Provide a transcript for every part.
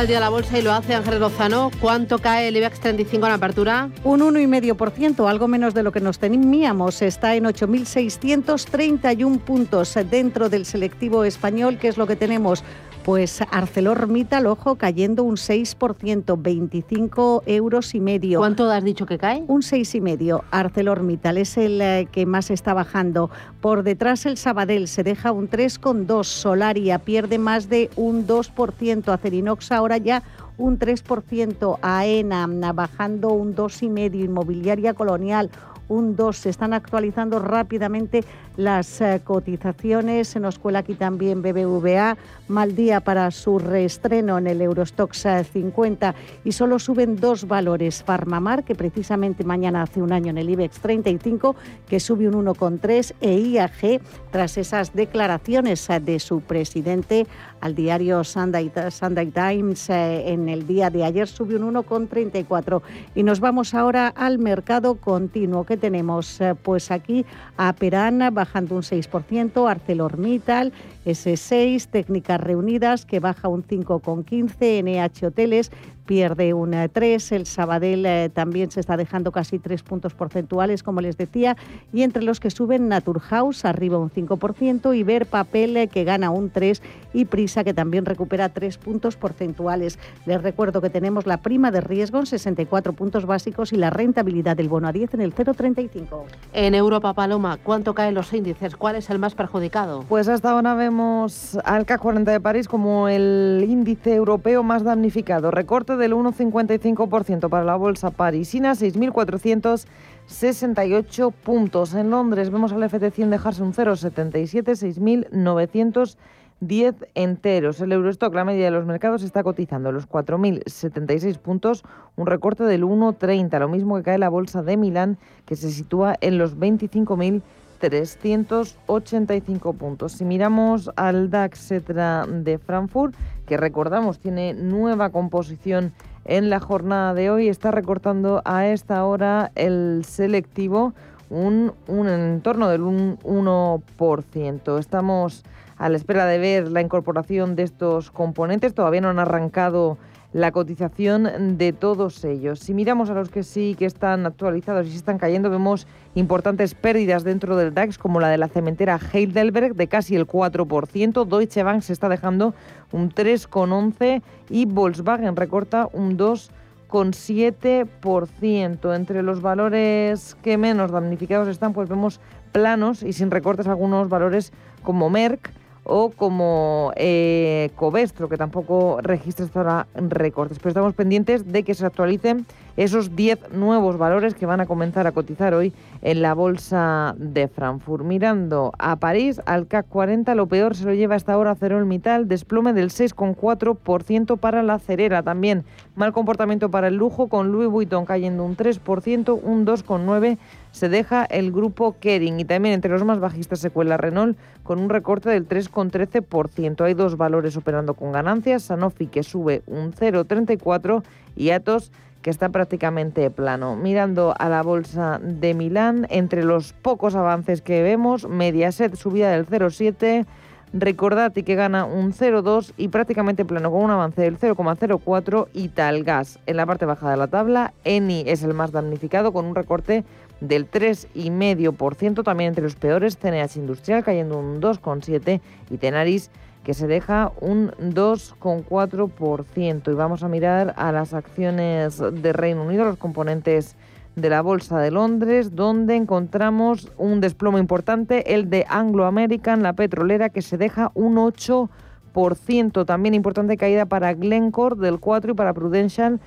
El día la bolsa y lo hace Ángel Lozano. ¿Cuánto cae el IBEX 35 en apertura? Un 1,5%, algo menos de lo que nos temíamos. Está en 8.631 puntos dentro del selectivo español, que es lo que tenemos pues ArcelorMittal, ojo, cayendo un 6%, 25 euros y medio. ¿Cuánto has dicho que cae? Un 6 y medio. ArcelorMittal es el eh, que más está bajando. Por detrás el Sabadell se deja un 3,2. Solaria pierde más de un 2%. Acerinox ahora ya un 3%. AENA bajando un 2,5%. Inmobiliaria Colonial un 2. Se están actualizando rápidamente las eh, cotizaciones. Se nos cuela aquí también BBVA. Mal día para su reestreno en el Eurostox 50 y solo suben dos valores. Farmamar, que precisamente mañana hace un año en el IBEX 35, que sube un 1,3 e IAG, tras esas declaraciones eh, de su presidente al diario Sunday, Sunday Times eh, en el día de ayer, subió un 1,34. Y nos vamos ahora al mercado continuo. ¿Qué tenemos? pues aquí a Perana bajando un 6%, ArcelorMittal, S6, Técnicas Reunidas, que baja un 5,15, NH Hoteles, pierde un 3, el Sabadell eh, también se está dejando casi 3 puntos porcentuales, como les decía, y entre los que suben Naturhaus arriba un 5%, y Ver Papel eh, que gana un 3 y Prisa que también recupera 3 puntos porcentuales. Les recuerdo que tenemos la prima de riesgo en 64 puntos básicos y la rentabilidad del bono a 10 en el 0,35. En Europa, Paloma, ¿cuánto caen los índices? ¿Cuál es el más perjudicado? Pues hasta ahora vemos al CAC 40 de París como el índice europeo más damnificado. Recorte del 1,55% para la bolsa parisina, 6.468 puntos. En Londres vemos al FT100 dejarse un 0,77, 6.910 enteros. El Eurostock, la media de los mercados, está cotizando los 4.076 puntos, un recorte del 1,30, lo mismo que cae la bolsa de Milán, que se sitúa en los 25.000 385 puntos. Si miramos al DAX de Frankfurt, que recordamos tiene nueva composición en la jornada de hoy, está recortando a esta hora el selectivo un, un entorno del 1%. Estamos a la espera de ver la incorporación de estos componentes. Todavía no han arrancado la cotización de todos ellos. Si miramos a los que sí que están actualizados y se están cayendo, vemos importantes pérdidas dentro del DAX, como la de la cementera Heidelberg de casi el 4%. Deutsche Bank se está dejando un 3,11% y Volkswagen recorta un 2,7%. Entre los valores que menos damnificados están, pues vemos planos y sin recortes algunos valores como Merck, o como eh, Covestro, que tampoco registra hasta ahora recortes. Pero estamos pendientes de que se actualicen esos 10 nuevos valores que van a comenzar a cotizar hoy en la bolsa de Frankfurt. Mirando a París, al CAC 40, lo peor se lo lleva hasta ahora Mittal, desplome del 6,4% para la cerera. También mal comportamiento para el lujo, con Louis Vuitton cayendo un 3%, un 2,9% se deja el grupo Kering y también entre los más bajistas se cuela Renault con un recorte del 3,13%. Hay dos valores operando con ganancias, Sanofi que sube un 0,34 y Atos que está prácticamente plano. Mirando a la bolsa de Milán, entre los pocos avances que vemos, Mediaset subida del 0,7, Recordati que gana un 0,2 y prácticamente plano con un avance del 0,04 y Talgas. En la parte baja de la tabla, Eni es el más damnificado con un recorte del 3,5%, también entre los peores, CNH Industrial cayendo un 2,7% y Tenaris que se deja un 2,4%. Y vamos a mirar a las acciones de Reino Unido, los componentes de la Bolsa de Londres, donde encontramos un desplomo importante, el de Anglo American, la petrolera, que se deja un 8%. También importante caída para Glencore del 4% y para Prudential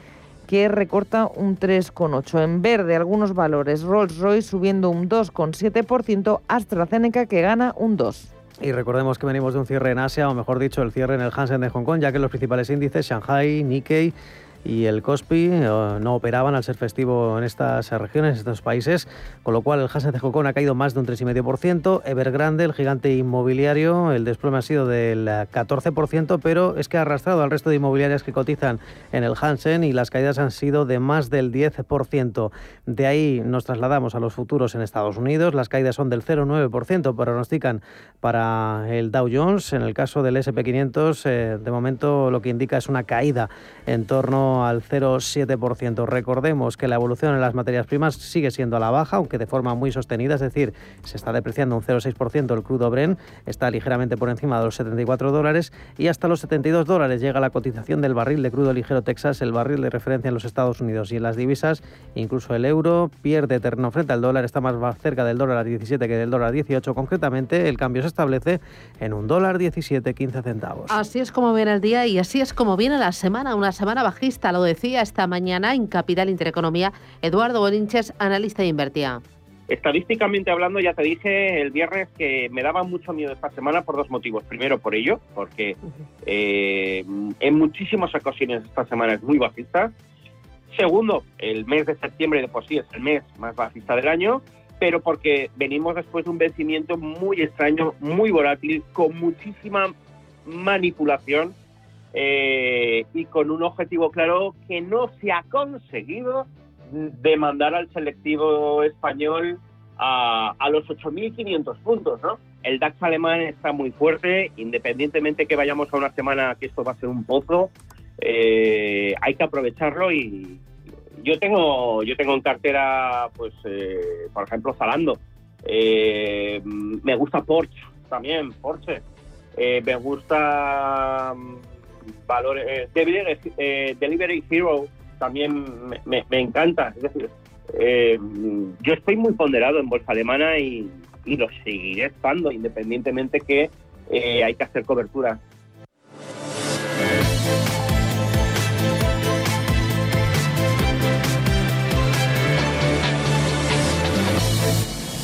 que recorta un 3,8%. En verde, algunos valores. Rolls-Royce subiendo un 2,7%, AstraZeneca que gana un 2%. Y recordemos que venimos de un cierre en Asia, o mejor dicho, el cierre en el Hansen de Hong Kong, ya que los principales índices, Shanghai, Nikkei, y el Cospi eh, no operaban al ser festivo en estas regiones, en estos países, con lo cual el Hansen de Kong ha caído más de un 3,5%. Evergrande, el gigante inmobiliario, el desplome ha sido del 14%, pero es que ha arrastrado al resto de inmobiliarias que cotizan en el Hansen y las caídas han sido de más del 10%. De ahí nos trasladamos a los futuros en Estados Unidos. Las caídas son del 0,9%, pronostican para el Dow Jones. En el caso del SP500, eh, de momento lo que indica es una caída en torno al 0,7%. Recordemos que la evolución en las materias primas sigue siendo a la baja, aunque de forma muy sostenida, es decir, se está depreciando un 0,6% el crudo Bren, está ligeramente por encima de los 74 dólares y hasta los 72 dólares llega la cotización del barril de crudo ligero Texas, el barril de referencia en los Estados Unidos y en las divisas, incluso el euro pierde terreno frente al dólar, está más cerca del dólar a 17 que del dólar a 18 concretamente, el cambio se establece en un dólar 17, 15 centavos. Así es como viene el día y así es como viene la semana, una semana bajista lo decía esta mañana en Capital Intereconomía Eduardo Bolinches, analista de Invertía. Estadísticamente hablando, ya te dije el viernes que me daba mucho miedo esta semana por dos motivos. Primero, por ello, porque eh, en muchísimas ocasiones esta semana es muy bajista. Segundo, el mes de septiembre de por sí es el mes más bajista del año, pero porque venimos después de un vencimiento muy extraño, muy volátil, con muchísima manipulación eh, y con un objetivo claro que no se ha conseguido de mandar al selectivo español a, los 8.500 puntos, ¿no? El DAX alemán está muy fuerte, independientemente que vayamos a una semana que esto va a ser un pozo, eh, hay que aprovecharlo y yo tengo yo tengo en cartera, pues, eh, por ejemplo, Zalando. me gusta Porsche también, Porsche. me gusta valores. Eh, delivery, eh, Delivery, Hero también me, encanta. Es decir, eh, yo estoy muy ponderado en bolsa alemana y, lo seguiré estando, independientemente que hay que hacer cobertura.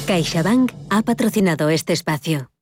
CaixaBank ha patrocinado este espacio.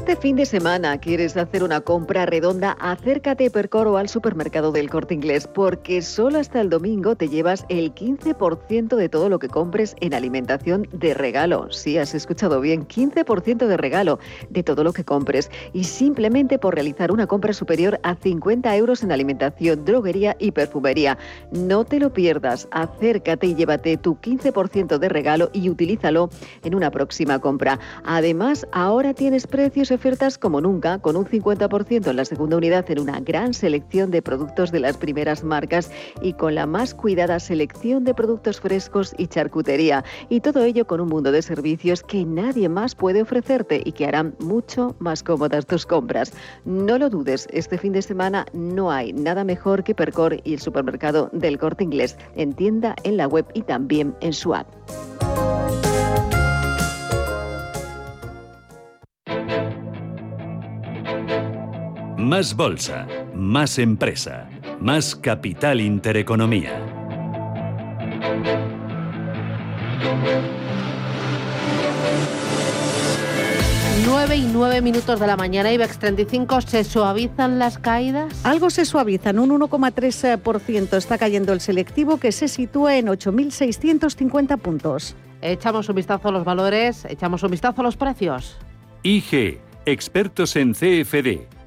Este fin de semana quieres hacer una compra redonda, acércate a Percoro al supermercado del Corte Inglés, porque solo hasta el domingo te llevas el 15% de todo lo que compres en alimentación de regalo. Sí, has escuchado bien, 15% de regalo de todo lo que compres. Y simplemente por realizar una compra superior a 50 euros en alimentación, droguería y perfumería. No te lo pierdas, acércate y llévate tu 15% de regalo y utilízalo en una próxima compra. Además, ahora tienes precios ofertas como nunca, con un 50% en la segunda unidad en una gran selección de productos de las primeras marcas y con la más cuidada selección de productos frescos y charcutería. Y todo ello con un mundo de servicios que nadie más puede ofrecerte y que harán mucho más cómodas tus compras. No lo dudes, este fin de semana no hay nada mejor que Percor y el supermercado del corte inglés en tienda, en la web y también en su app. Más bolsa, más empresa, más capital intereconomía. 9 y 9 minutos de la mañana, IBEX 35, ¿se suavizan las caídas? Algo se suavizan, un 1,3% está cayendo el selectivo que se sitúa en 8.650 puntos. Echamos un vistazo a los valores, echamos un vistazo a los precios. IG, expertos en CFD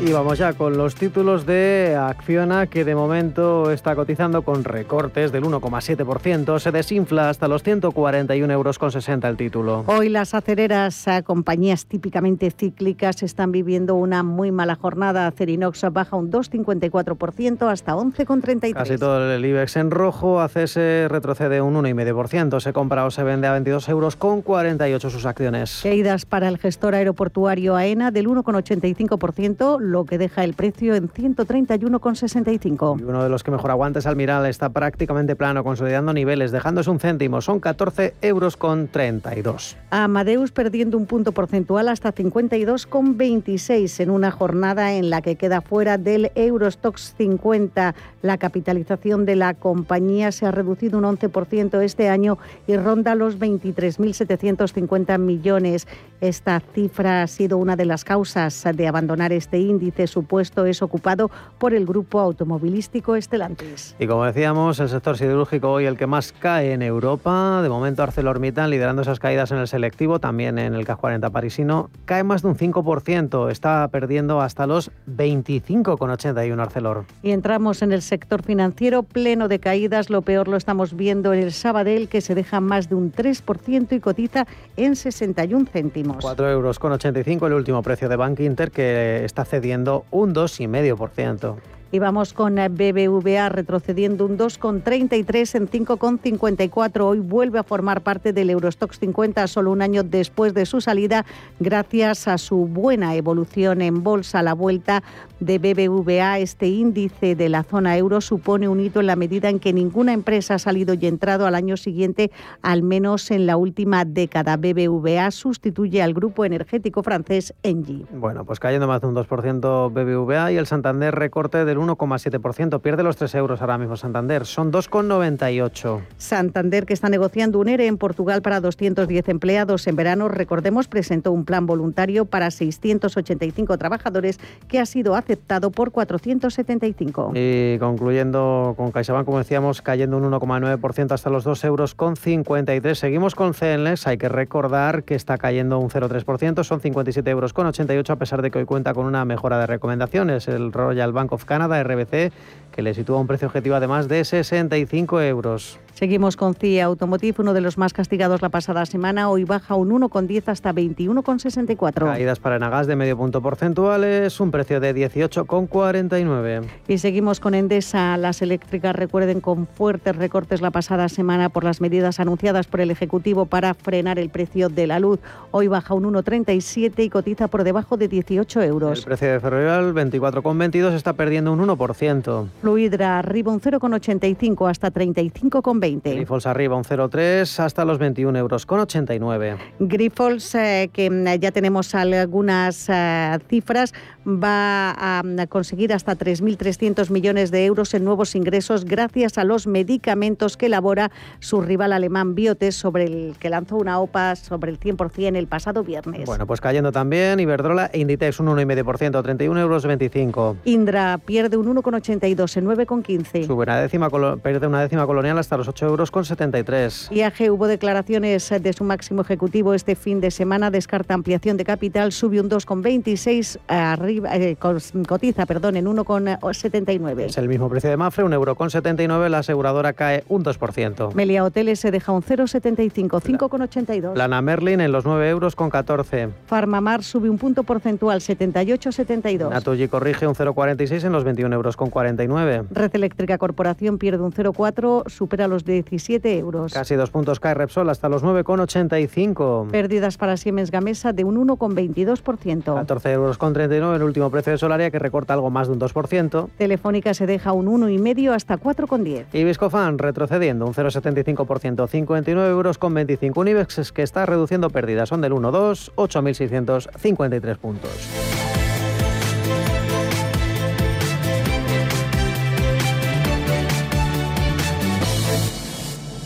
Y vamos ya con los títulos de Acciona, que de momento está cotizando con recortes del 1,7%. Se desinfla hasta los 141,60 euros el título. Hoy las acereras, compañías típicamente cíclicas, están viviendo una muy mala jornada. Acerinox baja un 2,54% hasta 11,33. Casi todo el IBEX en rojo. ACS retrocede un 1,5%. Se compra o se vende a 22 euros con 48 sus acciones. Caídas para el gestor aeroportuario AENA del 1,85% lo que deja el precio en 131,65. Y uno de los que mejor aguanta es Almiral, está prácticamente plano, consolidando niveles, dejándose un céntimo, son 14 euros con 32. Amadeus perdiendo un punto porcentual hasta 52,26 en una jornada en la que queda fuera del Eurostox 50. La capitalización de la compañía se ha reducido un 11% este año y ronda los 23.750 millones. Esta cifra ha sido una de las causas de abandonar este índice índice supuesto es ocupado por el grupo automovilístico Estelantis. Y como decíamos, el sector siderúrgico hoy el que más cae en Europa. De momento ArcelorMittal liderando esas caídas en el selectivo, también en el CAC 40 parisino, cae más de un 5%, está perdiendo hasta los 25,81 Arcelor. Y entramos en el sector financiero pleno de caídas, lo peor lo estamos viendo en el Sabadell que se deja más de un 3% y cotiza en 61 céntimos. 4 euros con 85 el último precio de Bank Inter que está cediendo un 2,5%. Y vamos con eh, BBVA retrocediendo un 2,33 en 5,54. Hoy vuelve a formar parte del Eurostox 50 solo un año después de su salida, gracias a su buena evolución en bolsa. La vuelta de BBVA, este índice de la zona euro, supone un hito en la medida en que ninguna empresa ha salido y entrado al año siguiente, al menos en la última década. BBVA sustituye al grupo energético francés Engie. Bueno, pues cayendo más de un 2% BBVA y el Santander recorte del 1,7%. Pierde los 3 euros ahora mismo Santander. Son 2,98. Santander, que está negociando un ERE en Portugal para 210 empleados en verano, recordemos, presentó un plan voluntario para 685 trabajadores que ha sido aceptado por 475. Y concluyendo con CaixaBank, como decíamos, cayendo un 1,9% hasta los 2 euros con 53. Seguimos con CNLEX. Hay que recordar que está cayendo un 0,3%. Son 57 euros con 88 a pesar de que hoy cuenta con una mejora de recomendaciones. El Royal Bank of Canada RBC, que le sitúa un precio objetivo de más de 65 euros. Seguimos con CIA Automotive, uno de los más castigados la pasada semana. Hoy baja un 1,10 hasta 21,64. Caídas para Enagas de medio punto porcentuales, un precio de 18,49. Y seguimos con Endesa. Las eléctricas, recuerden, con fuertes recortes la pasada semana por las medidas anunciadas por el Ejecutivo para frenar el precio de la luz. Hoy baja un 1,37 y cotiza por debajo de 18 euros. El precio de Ferrovial, 24,22, está perdiendo un 1%. Fluidra arriba un 0,85 hasta 35,20. Grifols arriba un 0,3 hasta los 21 euros con 89. Grifols, eh, que mm, ya tenemos algunas eh, cifras, va a mm, conseguir hasta 3.300 millones de euros en nuevos ingresos gracias a los medicamentos que elabora su rival alemán Biotes, sobre el que lanzó una OPA sobre el 100% el pasado viernes. Bueno, pues cayendo también Iberdrola e Inditex un 1,5%, 31 euros 25. Indra pierde un 1,82 en 9,15. Sube una décima, pierde una décima colonial hasta los 8 euros con 73. IAG hubo declaraciones de su máximo ejecutivo este fin de semana, descarta ampliación de capital, sube un 2,26 arriba, eh, cotiza, perdón, en 1,79. Es el mismo precio de Mafre, un euro con 79, la aseguradora cae un 2%. Melia Hoteles se deja un 0,75, 5,82. Lana Merlin en los 9 euros con 14. Farmamar sube un punto porcentual, 78,72. Naturgy corrige un 0,46 en los 21 euros con 49. Red Eléctrica Corporación pierde un 0,4, supera los 17 euros. Casi dos puntos cae Repsol hasta los 9,85. Pérdidas para Siemens Gamesa de un 1,22%. 14 euros con 39 el último precio de Solaria que recorta algo más de un 2%. Telefónica se deja un 1,5 hasta 4,10. Y Viscofan retrocediendo un 0,75%, 59 euros con 25. Un IBEX que está reduciendo pérdidas, son del 1,2, 8.653 puntos.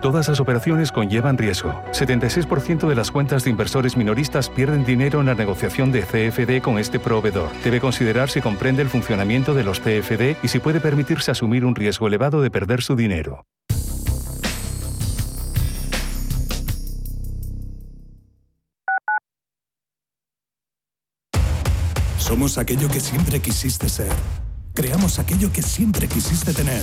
Todas las operaciones conllevan riesgo. 76% de las cuentas de inversores minoristas pierden dinero en la negociación de CFD con este proveedor. Debe considerar si comprende el funcionamiento de los CFD y si puede permitirse asumir un riesgo elevado de perder su dinero. Somos aquello que siempre quisiste ser. Creamos aquello que siempre quisiste tener.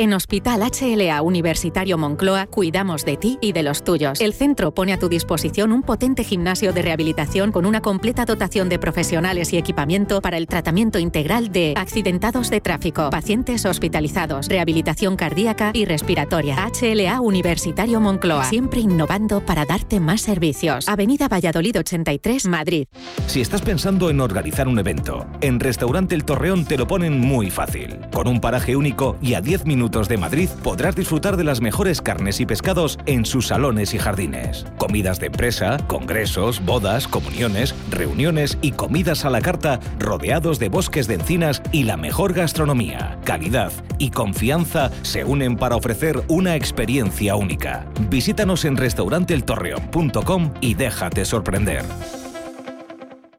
En Hospital HLA Universitario Moncloa cuidamos de ti y de los tuyos. El centro pone a tu disposición un potente gimnasio de rehabilitación con una completa dotación de profesionales y equipamiento para el tratamiento integral de accidentados de tráfico, pacientes hospitalizados, rehabilitación cardíaca y respiratoria. HLA Universitario Moncloa, siempre innovando para darte más servicios. Avenida Valladolid 83, Madrid. Si estás pensando en organizar un evento, en Restaurante El Torreón te lo ponen muy fácil. Con un paraje único y a 10 minutos de Madrid podrás disfrutar de las mejores carnes y pescados en sus salones y jardines. Comidas de empresa, congresos, bodas, comuniones, reuniones y comidas a la carta rodeados de bosques de encinas y la mejor gastronomía. Calidad y confianza se unen para ofrecer una experiencia única. Visítanos en restauranteeltorreón.com y déjate sorprender.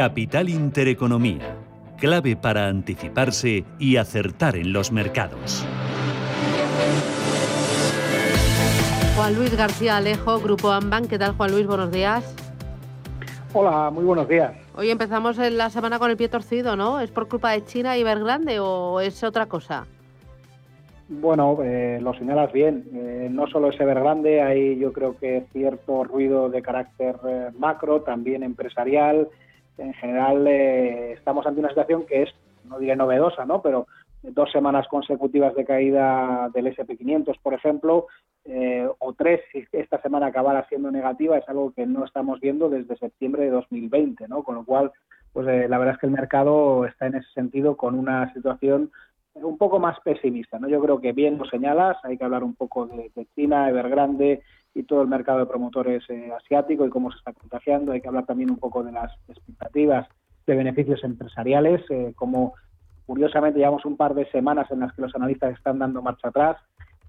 Capital Intereconomía, clave para anticiparse y acertar en los mercados. Juan Luis García Alejo, Grupo Amban. ¿Qué tal, Juan Luis? Buenos días. Hola, muy buenos días. Hoy empezamos la semana con el pie torcido, ¿no? ¿Es por culpa de China y Evergrande o es otra cosa? Bueno, eh, lo señalas bien. Eh, no solo es Evergrande, hay yo creo que cierto ruido de carácter eh, macro, también empresarial, en general eh, estamos ante una situación que es, no diré novedosa, ¿no? Pero dos semanas consecutivas de caída del SP500, por ejemplo, eh, o tres si esta semana acabara siendo negativa, es algo que no estamos viendo desde septiembre de 2020, ¿no? Con lo cual, pues eh, la verdad es que el mercado está en ese sentido con una situación un poco más pesimista, ¿no? Yo creo que bien lo señalas, hay que hablar un poco de, China, Evergrande, y todo el mercado de promotores eh, asiático y cómo se está contagiando. Hay que hablar también un poco de las expectativas de beneficios empresariales, eh, como curiosamente llevamos un par de semanas en las que los analistas están dando marcha atrás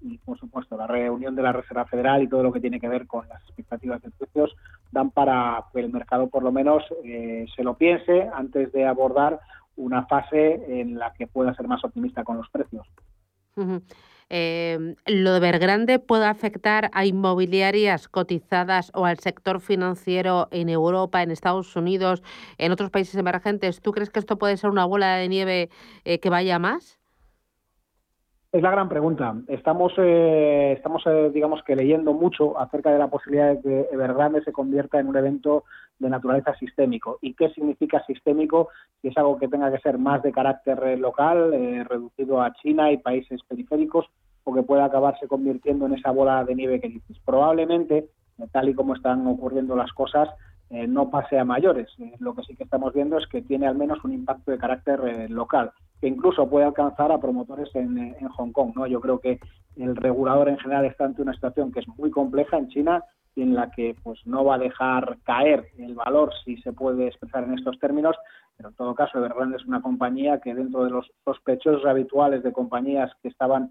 y por supuesto la reunión de la Reserva Federal y todo lo que tiene que ver con las expectativas de precios dan para que el mercado por lo menos eh, se lo piense antes de abordar una fase en la que pueda ser más optimista con los precios. Eh, ¿Lo de Vergrande puede afectar a inmobiliarias cotizadas o al sector financiero en Europa, en Estados Unidos, en otros países emergentes? ¿Tú crees que esto puede ser una bola de nieve eh, que vaya más? Es la gran pregunta. Estamos, eh, estamos eh, digamos que leyendo mucho acerca de la posibilidad de que Evergrande se convierta en un evento de naturaleza sistémico. ¿Y qué significa sistémico? Si es algo que tenga que ser más de carácter local, reducido a China y países periféricos, o que pueda acabarse convirtiendo en esa bola de nieve que dices. Probablemente, tal y como están ocurriendo las cosas, eh, no pase a mayores. Eh, lo que sí que estamos viendo es que tiene al menos un impacto de carácter eh, local, que incluso puede alcanzar a promotores en, en, Hong Kong. ¿no? Yo creo que el regulador en general está ante una situación que es muy compleja en China y en la que pues no va a dejar caer el valor si se puede expresar en estos términos, pero en todo caso Evergrande es una compañía que dentro de los sospechosos habituales de compañías que estaban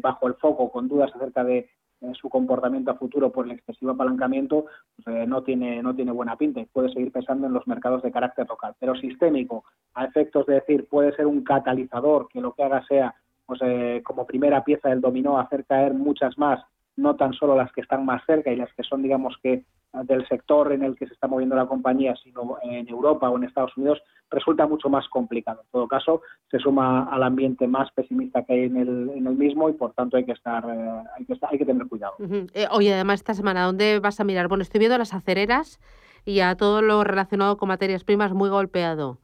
bajo el foco con dudas acerca de su comportamiento a futuro por el excesivo apalancamiento pues, no tiene no tiene buena pinta y puede seguir pensando en los mercados de carácter local. Pero sistémico, a efectos de decir, puede ser un catalizador que lo que haga sea pues, como primera pieza del dominó hacer caer muchas más no tan solo las que están más cerca y las que son, digamos que, del sector en el que se está moviendo la compañía, sino en Europa o en Estados Unidos, resulta mucho más complicado. En todo caso, se suma al ambiente más pesimista que hay en el, en el mismo y, por tanto, hay que estar, eh, hay, que hay que tener cuidado. Eh, oye, además, esta semana, ¿dónde vas a mirar? Bueno, estoy viendo las acereras y a todo lo relacionado con materias primas muy golpeado.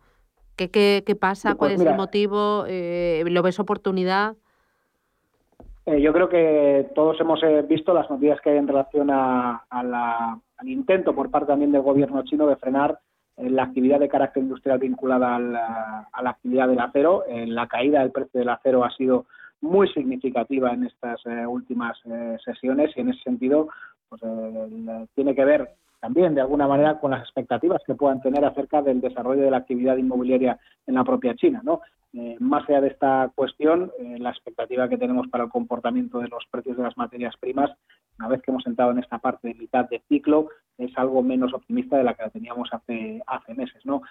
¿Qué, qué, qué pasa? ¿Cuál pues es el motivo? Eh, ¿Lo ves oportunidad? Yo creo que todos hemos visto las noticias que hay en relación a, al intento por parte también del gobierno chino de frenar eh, la actividad de carácter industrial vinculada a la actividad del acero. la caída del precio del acero ha sido muy significativa en estas últimas sesiones y en ese sentido pues, tiene que ver también de alguna manera con las expectativas que puedan tener acerca del desarrollo de la actividad inmobiliaria en la propia China. Eh, más allá de esta cuestión, eh, la expectativa que tenemos para el comportamiento de los precios de las materias primas, una vez que hemos entrado en esta parte de mitad de ciclo, es algo menos optimista de la que la teníamos hace, meses. ¿no?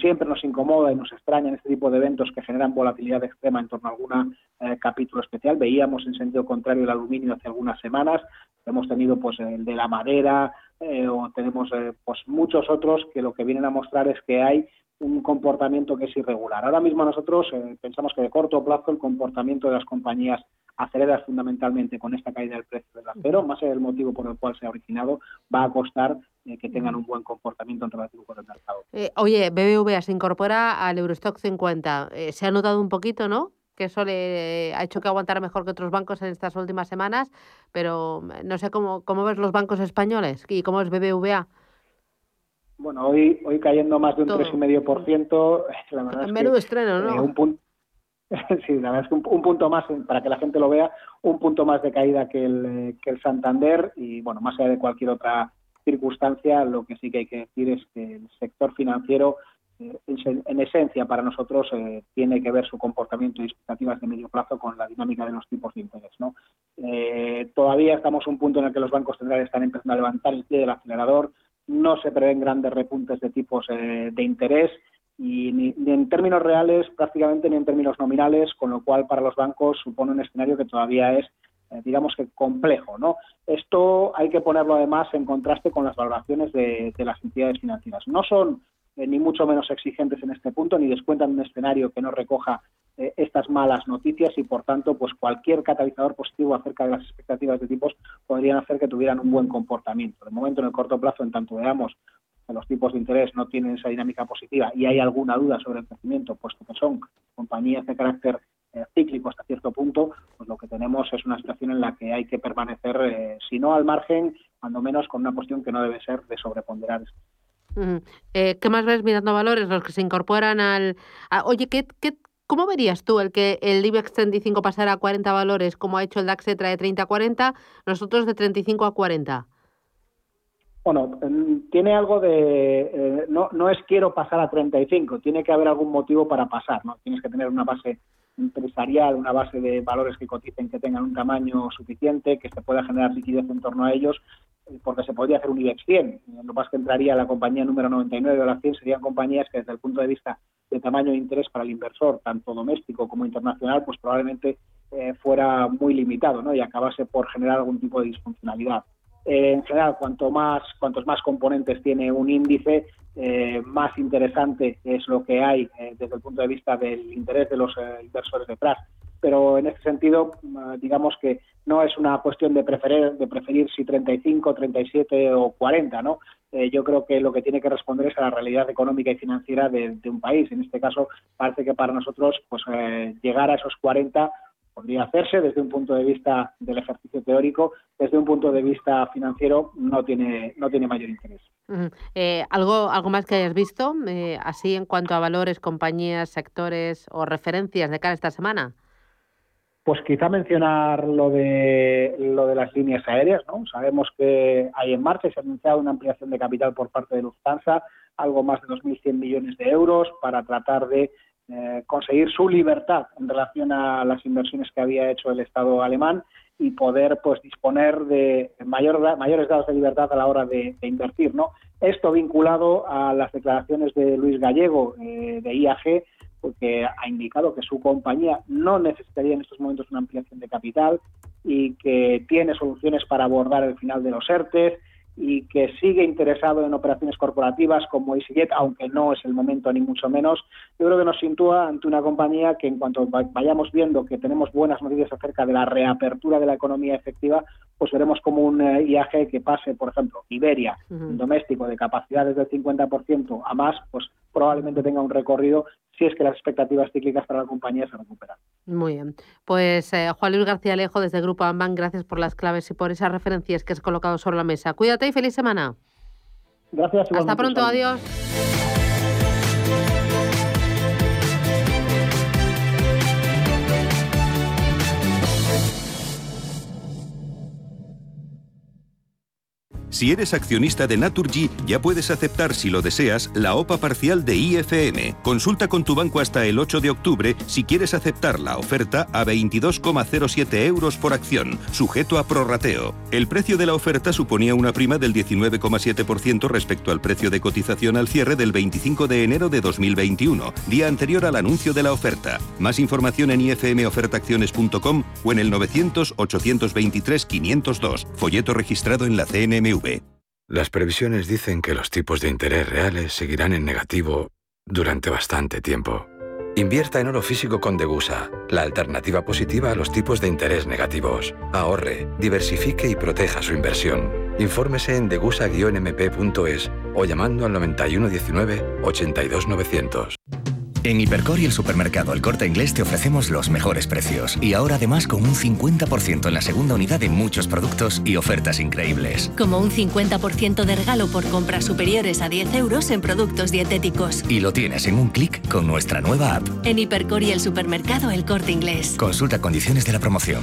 siempre nos incomoda y nos extraña en este tipo de eventos que generan volatilidad extrema en torno a algún eh, capítulo especial. Veíamos en sentido contrario el aluminio hace algunas semanas, hemos tenido pues el de la madera o tenemos pues muchos otros que lo que vienen a mostrar es que hay un comportamiento que es irregular. Ahora mismo nosotros eh, pensamos que de corto plazo el comportamiento de las compañías acereras fundamentalmente con esta caída del precio del acero, más del motivo por el cual se ha originado, va a costar eh, que tengan un buen comportamiento en relativo con el mercado. Eh, oye, BBVA se incorpora al Eurostock 50. se ha notado un poquito, ¿no? Que eso le ha hecho que aguantara mejor que otros bancos en estas últimas semanas, pero no sé cómo, cómo ves los bancos españoles y cómo es BBVA. Bueno, hoy hoy cayendo más de un 3,5%, la verdad es Menudo estreno, ¿no? Eh, un punto, sí, la verdad es que un, punto más, para que la gente lo vea, un punto más de caída que el, que el Santander y, bueno, más allá de cualquier otra circunstancia, lo que sí que hay que decir es que el sector financiero, eh, en, esencia, para nosotros, eh, tiene que ver su comportamiento y expectativas de medio plazo con la dinámica de los tipos de interés. ¿no? todavía estamos en un punto en el que los bancos centrales están empezando a levantar el pie del acelerador, no se prevén grandes repuntes de tipos eh, de interés y ni, en términos reales prácticamente ni en términos nominales, con lo cual para los bancos supone un escenario que todavía es, eh, digamos que complejo. ¿no? Esto hay que ponerlo además en contraste con las valoraciones de, las entidades financieras. No son eh, ni mucho menos exigentes en este punto, ni descuentan un escenario que no recoja eh, estas malas noticias y por tanto pues cualquier catalizador positivo acerca de las expectativas de tipos podrían hacer que tuvieran un buen comportamiento. De momento en el corto plazo, en tanto veamos los tipos de interés no tienen esa dinámica positiva y hay alguna duda sobre el crecimiento, puesto que son compañías de carácter eh, cíclico hasta cierto punto, pues lo que tenemos es una situación en la que hay que permanecer, eh, si no al margen, cuando menos con una cuestión que no debe ser de sobreponderar. ¿Qué más ves mirando valores? Los que se incorporan al... oye, ¿qué, qué ¿Cómo verías tú el que el IBEX 35 pasara a 40 valores, como ha hecho el DAX ETRA de 30 a 40, nosotros de 35 a 40? Bueno, tiene algo de... Eh, no, no es quiero pasar a 35, tiene que haber algún motivo para pasar, ¿no? Tienes que tener una base empresarial, una base de valores que coticen, que tengan un tamaño suficiente, que se pueda generar liquidez en torno a ellos, eh, porque se podría hacer un IBEX 100. Lo más que entraría la compañía número 99 o la 100 serían compañías que desde el punto de vista de tamaño de interés para el inversor, tanto doméstico como internacional, pues probablemente eh, fuera muy limitado ¿no? y acabase por generar algún tipo de disfuncionalidad. Eh, en general, cuanto más, cuantos más componentes tiene un índice, eh, más interesante es lo que hay desde el punto de vista del interés de los inversores detrás. Pero en ese sentido, digamos que no es una cuestión de preferir, de preferir si 35, 37 o 40, ¿no? Eh, yo creo que lo que tiene que responder es a la realidad económica y financiera de, un país. En este caso, parece que para nosotros pues eh, llegar a esos 40 podría hacerse desde un punto de vista del ejercicio teórico, desde un punto de vista financiero no tiene no tiene mayor interés. Eh, algo algo más que hayas visto así en cuanto a valores, compañías, sectores o referencias de cara a esta semana. Pues quizá mencionar lo de, lo de las líneas aéreas, ¿no? Sabemos que hay en marcha, se ha anunciado una ampliación de capital por parte de Lufthansa, algo más de 2.100 millones de euros para tratar de eh, conseguir su libertad en relación a las inversiones que había hecho el Estado alemán y poder pues disponer de mayor, mayores grados de libertad a la hora de, invertir. ¿no? Esto vinculado a las declaraciones de Luis Gallego eh, de IAG, porque ha indicado que su compañía no necesitaría en estos momentos una ampliación de capital y que tiene soluciones para abordar el final de los ERTES y que sigue interesado en operaciones corporativas como EasyJet, aunque no es el momento ni mucho menos, yo creo que nos sitúa ante una compañía que en cuanto vayamos viendo que tenemos buenas noticias acerca de la reapertura de la economía efectiva, pues veremos como un eh, IAG que pase, por ejemplo, Iberia, un doméstico de capacidades del 50% a más, pues probablemente tenga un recorrido si es que las expectativas cíclicas para la compañía se recuperan. Muy bien. Pues eh, Juan Luis García Alejo, desde Grupo Amban, gracias por las claves y por esas referencias que has colocado sobre la mesa. Cuídate y feliz semana. Gracias. Hasta pronto, adiós. Si eres accionista de Naturgy, ya puedes aceptar, si lo deseas, la OPA parcial de IFM. Consulta con tu banco hasta el 8 de octubre si quieres aceptar la oferta a 22,07 euros por acción, sujeto a prorrateo. El precio de la oferta suponía una prima del 19,7% respecto al precio de cotización al cierre del 25 de enero de 2021, día anterior al anuncio de la oferta. Más información en ifmofertaacciones.com o en el 900 823 502, folleto registrado en la CNMV. Las previsiones dicen que los tipos de interés reales seguirán en negativo durante bastante tiempo. Invierta en oro físico con Degusa, la alternativa positiva a los tipos de interés negativos. Ahorre, diversifique y proteja su inversión. Infórmese en degusa-mp.es o llamando al 9119 82900. En Hipercor y el supermercado El Corte Inglés te ofrecemos los mejores precios. Y ahora además con un 50% en la segunda unidad de muchos productos y ofertas increíbles. Como un 50% de regalo por compras superiores a 10 euros en productos dietéticos. Y lo tienes en un clic con nuestra nueva app. En Hipercor y el supermercado El Corte Inglés. Consulta condiciones de la promoción.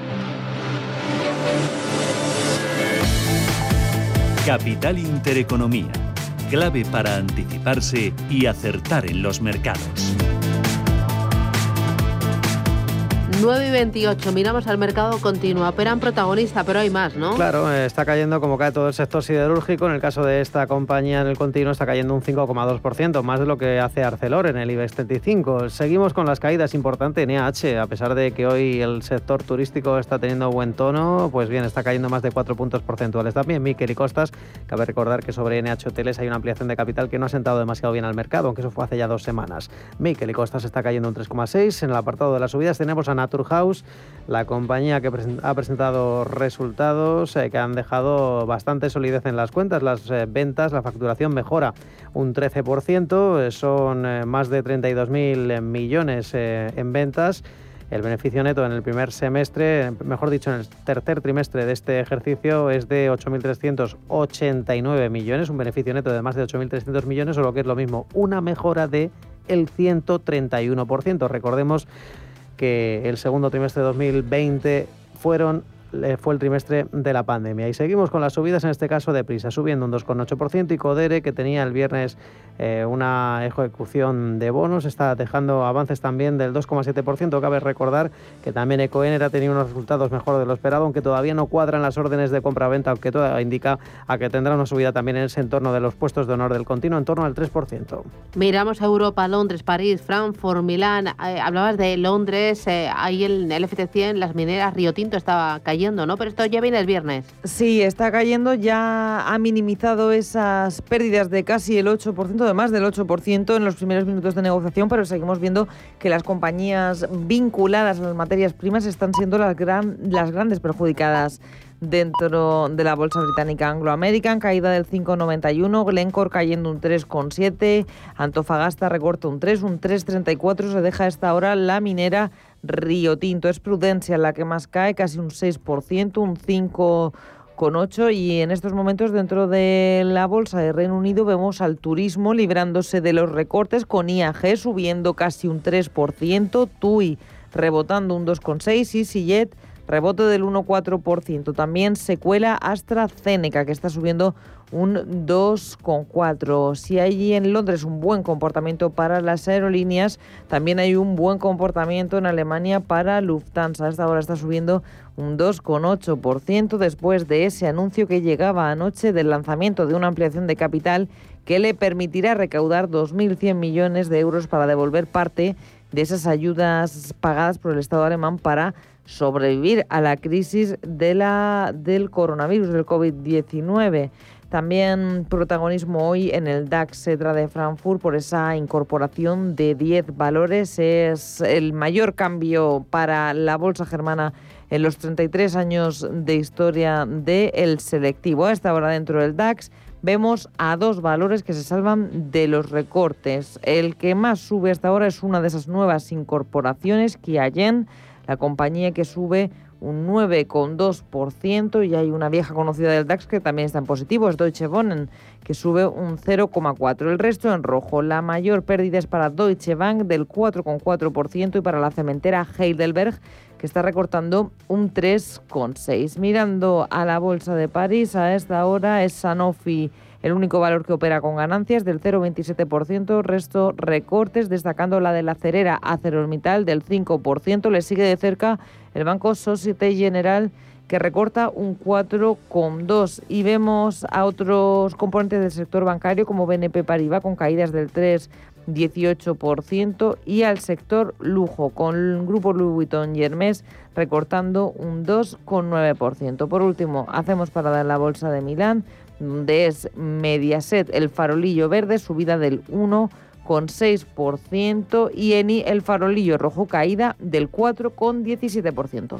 Capital Intereconomía, clave para anticiparse y acertar en los mercados. 9 y 28, miramos al mercado continuo. Operan protagonista, pero hay más, ¿no? Claro, eh, está cayendo como cae todo el sector siderúrgico. En el caso de esta compañía en el continuo está cayendo un 5,2%, más de lo que hace Arcelor en el IBEX 35. Seguimos con las caídas importantes en EH, a pesar de que hoy el sector turístico está teniendo buen tono, pues bien, está cayendo más de 4 puntos porcentuales. También Miquel y Costas, cabe recordar que sobre NH Hoteles hay una ampliación de capital que no ha sentado demasiado bien al mercado, aunque eso fue hace ya dos semanas. Miquel y Costas está cayendo un 3,6. En el apartado de las subidas tenemos a La compañía que ha presentado resultados eh, que han dejado bastante solidez en las cuentas. Las eh, ventas, la facturación mejora un 13%, eh, son más de 32.000 millones en ventas. El beneficio neto en el primer semestre, mejor dicho, en el tercer trimestre de este ejercicio es de 8.389 millones, un beneficio neto de más de 8.300 millones, o lo que es lo mismo, una mejora de el 131%. Recordemos que el segundo trimestre de 2020 fueron fue el trimestre de la pandemia. Y seguimos con las subidas, en este caso de Prisa, subiendo un 2,8% y Codere, que tenía el viernes eh, una ejecución de bonos, está dejando avances también del 2,7%. Cabe recordar que también Ecoen ha tenido unos resultados mejor de lo esperado, aunque todavía no cuadran las órdenes de compra-venta, aunque todo indica a que tendrá una subida también en ese entorno de los puestos de honor del continuo, en torno al 3%. Miramos a Europa, Londres, París, Frankfurt, Milán. Eh, hablabas de Londres, eh, ahí el FT100 las mineras Río Tinto estaba cayendo, ¿no? Pero esto ya viene el viernes. Sí, está cayendo, ya ha minimizado esas pérdidas de casi el 8%, de más del 8% en los primeros minutos de negociación, pero seguimos viendo que las compañías vinculadas a las materias primas están siendo las, gran, las grandes perjudicadas dentro de la bolsa británica Anglo American, caída del 5,91, Glencore cayendo un 3,7, Antofagasta recorta un 3, un 3,34, se deja a esta hora la minera Río Tinto. Es Prudencia la que más cae, casi un 6%, un 5,8 y en estos momentos dentro de la bolsa de Reino Unido vemos al turismo librándose de los recortes con IAG subiendo casi un 3%, TUI rebotando un 2,6 y Sillet rebote del 1,4%. También secuela AstraZeneca, que está subiendo un 2,4%. Si hay en Londres un buen comportamiento para las aerolíneas, también hay un buen comportamiento en Alemania para Lufthansa. Esta hora está subiendo un 2,8% después de ese anuncio que llegaba anoche del lanzamiento de una ampliación de capital que le permitirá recaudar 2.100 millones de euros para devolver parte de esas ayudas pagadas por el Estado alemán para sobrevivir a la crisis de la, del coronavirus, del COVID-19. También protagonismo hoy en el DAX Cetra de Frankfurt por esa incorporación de 10 valores. Es el mayor cambio para la bolsa germana en los 33 años de historia del selectivo. A esta hora dentro del DAX vemos a dos valores que se salvan de los recortes. El que más sube hasta ahora es una de esas nuevas incorporaciones, Kiayen la compañía que sube un 9,2% y hay una vieja conocida del DAX que también está en positivo, es Deutsche Wohnen, que sube un 0,4%. El resto en rojo. La mayor pérdida es para Deutsche Bank del 4,4% y para la cementera Heidelberg, que está recortando un 3,6%. Mirando a la bolsa de París, a esta hora es Sanofi el único valor que opera con ganancias del 0,27%, resto recortes, destacando la de la cerera ArcelorMittal del 5%. Le sigue de cerca el banco Societe General que recorta un 4,2 y vemos a otros componentes del sector bancario como BNP Paribas con caídas del 3,18% y al sector lujo con el grupo Louis Vuitton y Hermes recortando un 2,9%. Por último, hacemos parada en la bolsa de Milán donde es Mediaset el farolillo verde, subida del 1,6% y ENI el farolillo rojo, caída del 4,17%.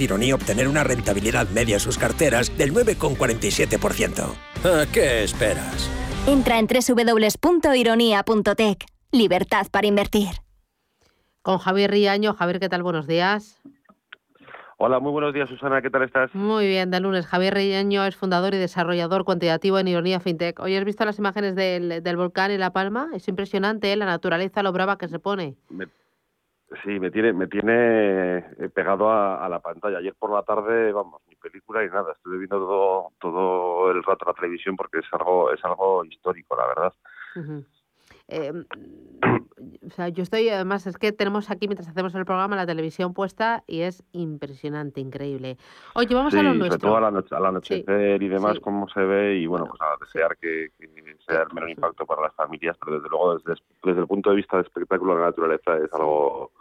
Ironía obtener una rentabilidad media en sus carteras del 9,47%. ¿A qué esperas? Entra en www.ironía.tech. Libertad para invertir. Con Javier Riaño. Javier, ¿qué tal? Buenos días. Hola, muy buenos días, Susana. ¿Qué tal estás? Muy bien, de lunes. Javier Riaño es fundador y desarrollador cuantitativo en Ironía FinTech. Hoy has visto las imágenes del, volcán en La Palma. Es impresionante ¿eh? la naturaleza, lo brava que se pone. Sí, me tiene, me tiene eh, pegado a, la pantalla. Ayer por la tarde, vamos, ni película ni nada. Estuve viendo todo, todo el rato la televisión porque es algo, es algo histórico, la verdad. Em, o sea, yo estoy, además, es que tenemos aquí, mientras hacemos el programa, la televisión puesta y es impresionante, increíble. Oye, vamos a lo nuestro. Sobre todo a la, noche, al anochecer y demás, cómo se ve, y bueno, pues a desear que, sea el menor impacto para las familias, pero desde luego, desde, desde el punto de vista de espectáculo de la naturaleza, es algo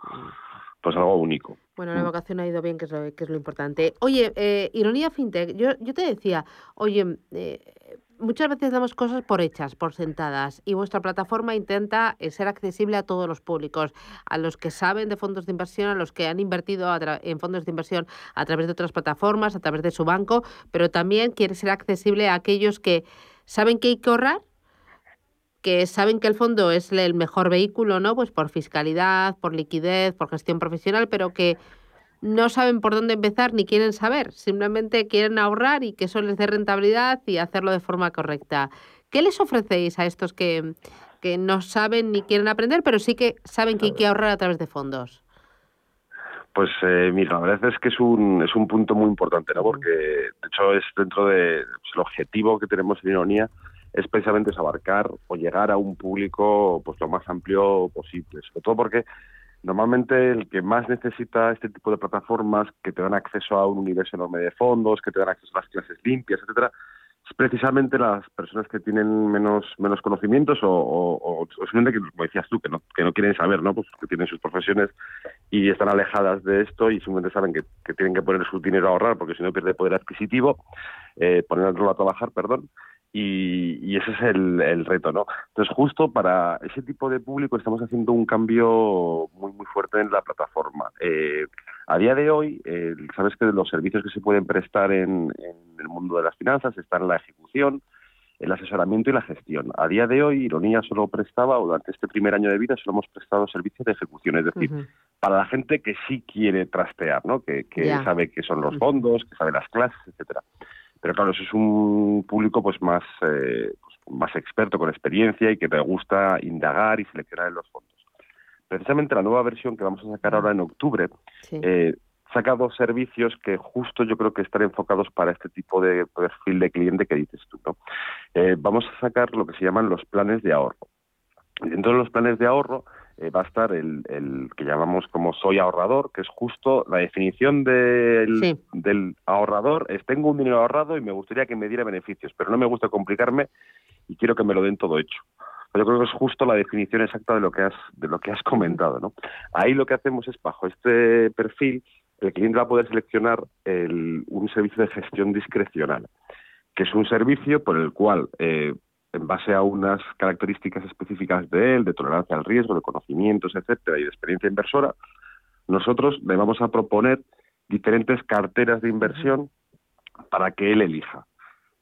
pues algo único. Bueno, la vocación ha ido bien, que es lo, que es lo importante. Oye, eh, Ironía FinTech, yo, yo te decía, oye, eh, muchas veces damos cosas por hechas, por sentadas, y vuestra plataforma intenta eh, ser accesible a todos los públicos, a los que saben de fondos de inversión, a los que han invertido en fondos de inversión a través de otras plataformas, a través de su banco, pero también quiere ser accesible a aquellos que saben que hay que ahorrar, que saben que el fondo es el mejor vehículo, ¿no? Pues por fiscalidad, por liquidez, por gestión profesional, pero que no saben por dónde empezar ni quieren saber, simplemente quieren ahorrar y que eso les dé rentabilidad y hacerlo de forma correcta. ¿Qué les ofrecéis a estos que, que no saben ni quieren aprender, pero sí que saben que hay que ahorrar a través de fondos? Pues eh, mira, la verdad es que es un, es un punto muy importante, ¿no? Porque de hecho es dentro del de, objetivo que tenemos en Ironía es precisamente es abarcar o llegar a un público pues lo más amplio posible, sobre todo porque Normalmente el que más necesita este tipo de plataformas que te dan acceso a un universo enorme de fondos, que te dan acceso a las clases limpias, etcétera, es precisamente las personas que tienen menos menos conocimientos o, o, simplemente que, como decías tú, que no, que no quieren saber, ¿no? Pues que tienen sus profesiones y están alejadas de esto y simplemente saben que, que tienen que poner su dinero a ahorrar porque si no pierde poder adquisitivo, eh, ponerlo a trabajar, perdón, y, ese es el, reto, ¿no? Entonces, justo para ese tipo de público estamos haciendo un cambio muy, muy fuerte en la plataforma. Eh, a día de hoy, sabes que los servicios que se pueden prestar en, el mundo de las finanzas están en la ejecución, el asesoramiento y la gestión. A día de hoy, Ironía solo prestaba, o durante este primer año de vida, solo hemos prestado servicios de ejecución, es decir, para la gente que sí quiere trastear, ¿no? Que, sabe qué son los fondos, que sabe las clases, etcétera. Pero claro, eso es un público pues más, eh, pues, más experto, con experiencia y que te gusta indagar y seleccionar en los fondos. Precisamente la nueva versión que vamos a sacar ahora en octubre eh, saca dos servicios que justo yo creo que están enfocados para este tipo de perfil de cliente que dices tú. ¿no? Eh, vamos a sacar lo que se llaman los planes de ahorro. Dentro de los planes de ahorro eh, va a estar el, que llamamos como soy ahorrador, que es justo la definición del, del ahorrador es tengo un dinero ahorrado y me gustaría que me diera beneficios, pero no me gusta complicarme y quiero que me lo den todo hecho. Yo creo que es justo la definición exacta de lo que has de lo que has comentado, ¿no? Ahí lo que hacemos es bajo este perfil el cliente va a poder seleccionar un servicio de gestión discrecional, que es un servicio por el cual eh, en base a unas características específicas de él, de tolerancia al riesgo, de conocimientos, etcétera, y de experiencia inversora, nosotros le vamos a proponer diferentes carteras de inversión para que él elija.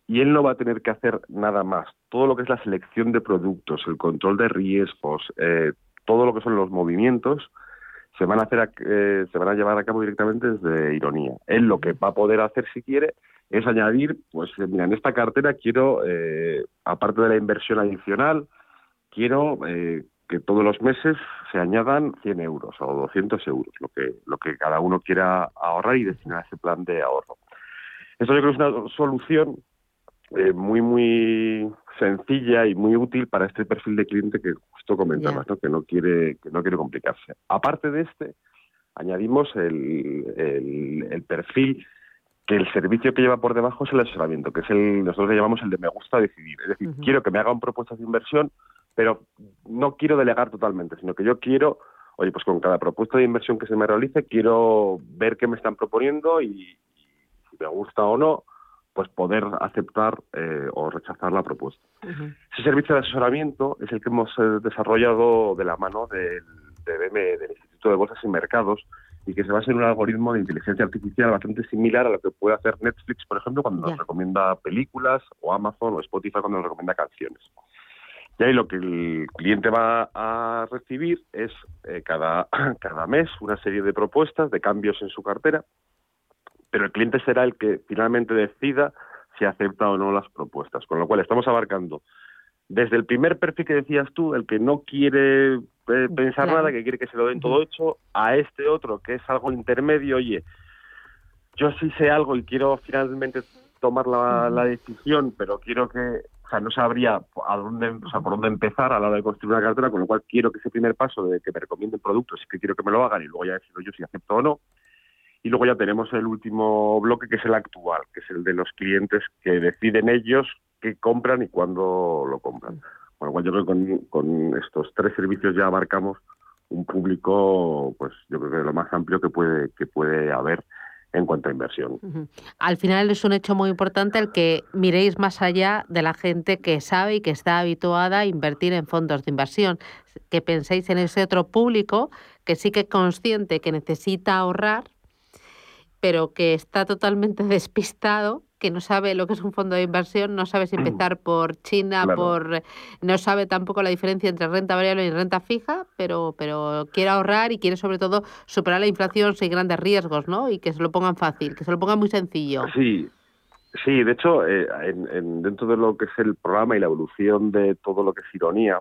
Y él no va a tener que hacer nada más. Todo lo que es la selección de productos, el control de riesgos, eh, todo lo que son los movimientos, se van a hacer eh, se van a llevar a cabo directamente desde Ironía. Él lo que va a poder hacer si quiere es añadir, pues mira, en esta cartera quiero, eh, aparte de la inversión adicional, quiero eh, que todos los meses se añadan 100 euros o 200 euros, lo que, lo que cada uno quiera ahorrar y destinar ese plan de ahorro. Esto yo creo que es una solución eh, muy, muy sencilla y muy útil para este perfil de cliente que comentabas, que no quiere que no quiere complicarse. Aparte de este, añadimos el, el, el perfil que el servicio que lleva por debajo es el asesoramiento, que es el nosotros le llamamos el de me gusta decidir. Es decir, quiero que me hagan propuestas de inversión, pero no quiero delegar totalmente, sino que yo quiero, oye, pues con cada propuesta de inversión que se me realice, quiero ver qué me están proponiendo y, si me gusta o no, pues poder aceptar eh, o rechazar la propuesta. Ese servicio de asesoramiento es el que hemos eh, desarrollado de la mano del, del Instituto de Bolsas y Mercados, y que se basa en un algoritmo de inteligencia artificial bastante similar a lo que puede hacer Netflix, por ejemplo, cuando nos recomienda películas, o Amazon o Spotify cuando nos recomienda canciones. Y ahí lo que el cliente va a recibir es eh, cada, cada mes una serie de propuestas de cambios en su cartera, pero el cliente será el que finalmente decida si acepta o no las propuestas. Con lo cual estamos abarcando desde el primer perfil que decías tú, el que no quiere eh, pensar nada, que quiere que se lo den todo hecho, a este otro que es algo intermedio, oye, yo sí sé algo y quiero finalmente tomar la, decisión, pero quiero que, o sea, no sabría a dónde, o sea, por dónde empezar a la hora de construir una cartera, con lo cual quiero que ese primer paso de que me recomienden productos, y que quiero que me lo hagan y luego ya decido yo si acepto o no. Y luego ya tenemos el último bloque, que es el actual, que es el de los clientes que deciden ellos qué compran y cuándo lo compran. Bueno, yo creo que con, estos tres servicios ya abarcamos un público, pues yo creo que lo más amplio que puede que puede haber en cuanto a inversión. Al final es un hecho muy importante el que miréis más allá de la gente que sabe y que está habituada a invertir en fondos de inversión, que penséis en ese otro público que sí que es consciente que necesita ahorrar, pero que está totalmente despistado que no sabe lo que es un fondo de inversión, no sabe si mm. empezar por China, por no sabe tampoco la diferencia entre renta variable y renta fija, pero pero quiere ahorrar y quiere sobre todo superar la inflación sin grandes riesgos, ¿no? Y que se lo pongan fácil, que se lo pongan muy sencillo. Sí. Sí, de hecho, eh, en, dentro de lo que es el programa y la evolución de todo lo que es ironía,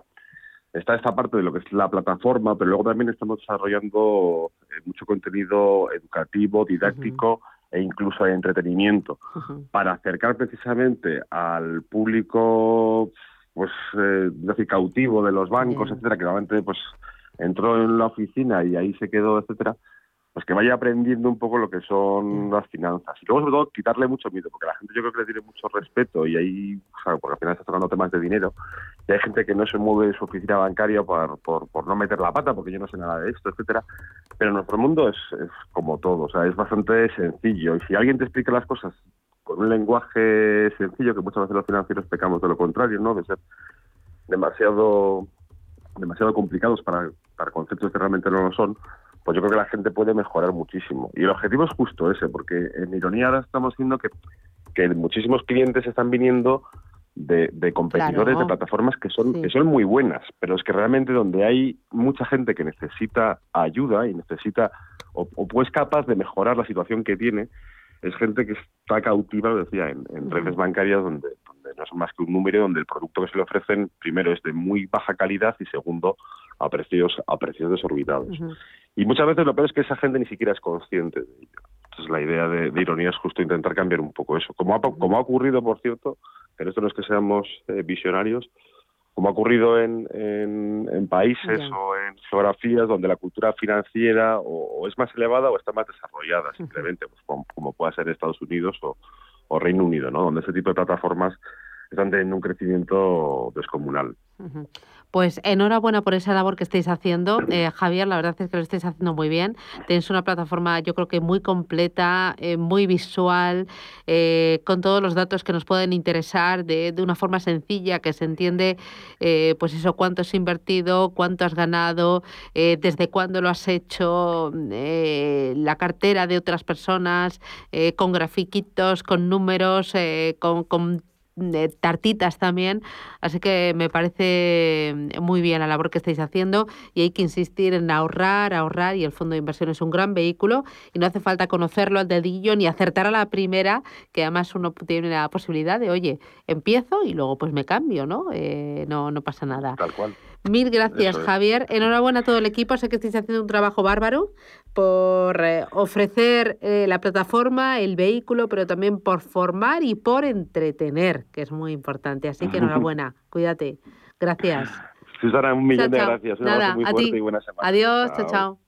está esta parte de lo que es la plataforma, pero luego también estamos desarrollando eh, mucho contenido educativo, didáctico e incluso de entretenimiento, para acercar precisamente al público pues eh, decir, cautivo de los bancos, etcétera, que realmente pues entró en la oficina y ahí se quedó, etcétera, pues que vaya aprendiendo un poco lo que son mm. las finanzas. Y luego, sobre todo, quitarle mucho miedo, porque la gente yo creo que le tiene mucho respeto y ahí, porque al final está tocando temas de dinero, y hay gente que no se mueve de su oficina bancaria por, por, por no meter la pata, porque yo no sé nada de esto, etcétera. Pero nuestro mundo es, es como todo, o sea, es bastante sencillo. Y si alguien te explica las cosas con un lenguaje sencillo, que muchas veces los financieros pecamos de lo contrario, ¿no? De ser demasiado demasiado complicados para, para conceptos que realmente no lo son, pues yo creo que la gente puede mejorar muchísimo. Y el objetivo es justo ese, porque en ironía ahora estamos viendo que, que muchísimos clientes están viniendo de, competidores de plataformas que son, que son muy buenas, pero es que realmente donde hay mucha gente que necesita ayuda y necesita o, o pues capaz de mejorar la situación que tiene, es gente que está cautiva, lo decía, en, redes bancarias donde, donde, no es más que un número, donde el producto que se le ofrecen, primero, es de muy baja calidad y segundo, a precios, a precios desorbitados. Y muchas veces lo peor es que esa gente ni siquiera es consciente de ello. Entonces la idea de, ironía es justo intentar cambiar un poco eso. Como ha, como ha ocurrido, por cierto, pero esto no es que seamos eh, visionarios, como ha ocurrido en, en, países o en geografías donde la cultura financiera o, es más elevada o está más desarrollada, simplemente, pues, como, como, pueda ser Estados Unidos o, o Reino Unido, ¿no? donde ese tipo de plataformas están teniendo un crecimiento descomunal. Pues enhorabuena por esa labor que estáis haciendo, eh, Javier. La verdad es que lo estáis haciendo muy bien. Tenéis una plataforma, yo creo que muy completa, eh, muy visual, eh, con todos los datos que nos pueden interesar de, de una forma sencilla, que se entiende, pues eso, cuánto has invertido, cuánto has ganado, desde cuándo lo has hecho, la cartera de otras personas, con grafiquitos, con números, con, con tartitas también. Así que me parece muy bien la labor que estáis haciendo y hay que insistir en ahorrar, ahorrar y el fondo de inversión es un gran vehículo y no hace falta conocerlo al dedillo ni acertar a la primera, que además uno tiene la posibilidad de, oye, empiezo y luego pues me cambio, ¿no? Eh, no, no pasa nada. Tal cual. Mil gracias, Javier. Enhorabuena a todo el equipo. Sé que estáis haciendo un trabajo bárbaro por eh, ofrecer eh, la plataforma, el vehículo, pero también por formar y por entretener, que es muy importante. Así que enhorabuena. Cuídate. Gracias. Susana, un millón de gracias. Nada, muy a ti. y buena semana. Adiós, chao. chao.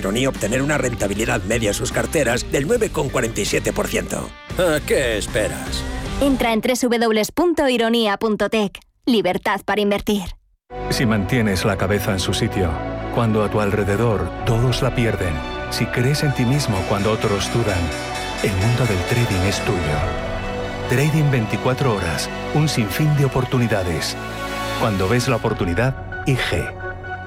Ironía obtener una rentabilidad media en sus carteras del 9,47%. ¿A qué esperas? Entra en www.ironía.tech. Libertad para invertir. Si mantienes la cabeza en su sitio, cuando a tu alrededor todos la pierden, si crees en ti mismo cuando otros dudan, el mundo del trading es tuyo. Trading 24 horas, un sinfín de oportunidades. Cuando ves la oportunidad, IG.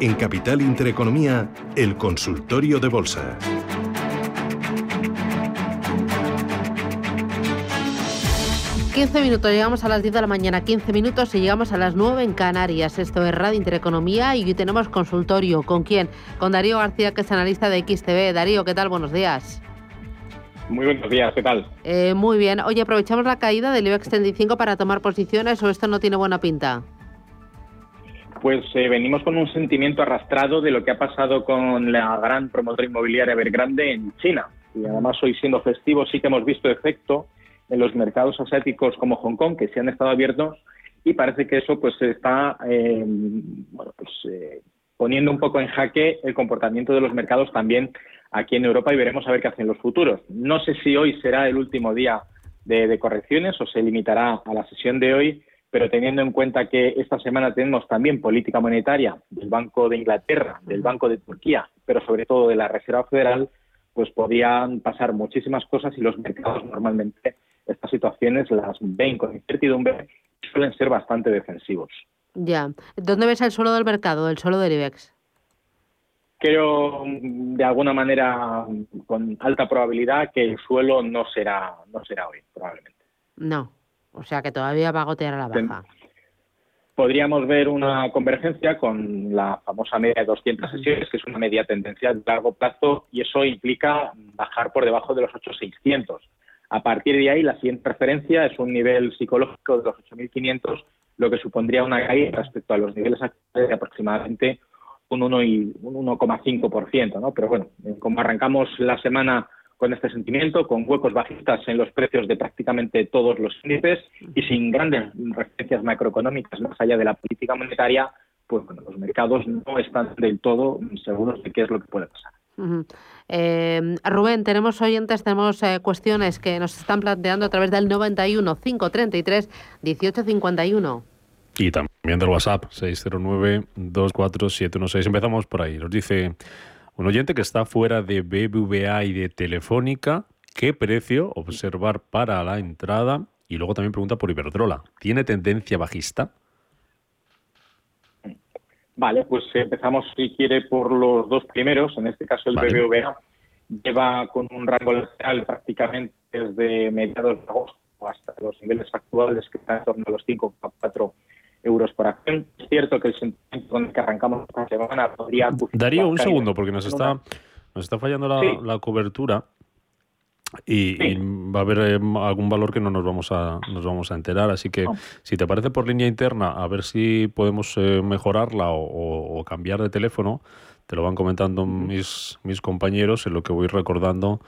En Capital Intereconomía, el consultorio de bolsa. ...15 minutos, llegamos a las 10 de la mañana, 15 minutos y llegamos a las 9 en Canarias. Esto es Radio Intereconomía y hoy tenemos consultorio. ¿Con quién? Con Darío García, que es analista de XTV. Darío, ¿qué tal? Buenos días. Muy buenos días, ¿qué tal? Eh, muy bien. Oye, ¿aprovechamos la caída del IBEX 35 para tomar posiciones o esto no tiene buena pinta? Pues eh, venimos con un sentimiento arrastrado de lo que ha pasado con la gran promotora inmobiliaria Evergrande en China. Y además hoy siendo festivo sí que hemos visto efecto en los mercados asiáticos como Hong Kong, que se han estado abiertos y parece que eso pues está eh, bueno, pues, eh, poniendo un poco en jaque el comportamiento de los mercados también aquí en Europa y veremos a ver qué hacen los futuros. No sé si hoy será el último día de correcciones o se limitará a la sesión de hoy, pero teniendo en cuenta que esta semana tenemos también política monetaria del Banco de Inglaterra, del Banco de Turquía, pero sobre todo de la Reserva Federal, pues podían pasar muchísimas cosas y los mercados normalmente estas situaciones las ven con incertidumbre y suelen ser bastante defensivos. Ya. ¿Dónde ves el suelo del mercado, el suelo del IBEX? Creo, de alguna manera, con alta probabilidad, que el suelo no será, no será hoy, probablemente. No. O sea que todavía va a gotear a la baja. Podríamos ver una convergencia con la famosa media de 200 sesiones, que es una media tendencia de largo plazo, y eso implica bajar por debajo de los 8,600. A partir de ahí, la siguiente referencia es un nivel psicológico de los 8.500, lo que supondría una caída respecto a los niveles actuales de aproximadamente un 1,5%. ¿no? Pero bueno, como arrancamos la semana con este sentimiento, con huecos bajistas en los precios de prácticamente todos los índices y sin grandes referencias macroeconómicas más allá de la política monetaria, pues bueno, los mercados no están del todo seguros de qué es lo que puede pasar. Eh, Rubén, tenemos oyentes, tenemos eh, cuestiones que nos están planteando a través del 91 533 1851. Y también del WhatsApp 609 24716. Empezamos por ahí. Nos dice un oyente que está fuera de BBVA y de Telefónica, ¿qué precio observar para la entrada? Y luego también pregunta por Iberdrola, ¿tiene tendencia bajista? Vale, pues empezamos si quiere por los dos primeros, en este caso el BBVA lleva con un rango lateral prácticamente desde mediados de agosto hasta los niveles actuales que están en torno a los 5,4 euros por acción. Es cierto que el sentimiento con el que arrancamos esta semana podría... Darío, un segundo, porque nos está, nos está fallando la, cobertura. Y, va a haber eh, algún valor que no nos vamos a nos vamos a enterar. Así que si te parece por línea interna a ver si podemos eh, mejorarla o, cambiar de teléfono te lo van comentando mis mis compañeros en lo que voy recordando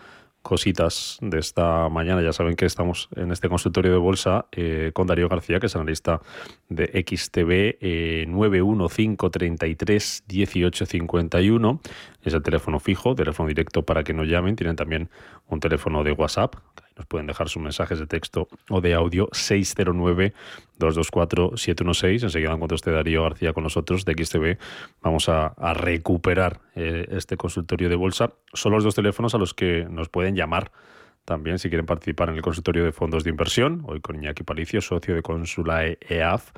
cositas de esta mañana. Ya saben que estamos en este consultorio de bolsa eh, con Darío García, que es analista de XTV eh, 91533 1851. Es el teléfono fijo, teléfono directo para que nos llamen. Tienen también un teléfono de WhatsApp, nos pueden dejar sus mensajes de texto o de audio 609-224-716. Enseguida, en cuanto esté Darío García con nosotros de XTV, vamos a, recuperar eh, este consultorio de bolsa. Son los dos teléfonos a los que nos pueden llamar también si quieren participar en el consultorio de fondos de inversión, hoy con Iñaki Palicio, socio de Consulae EAF,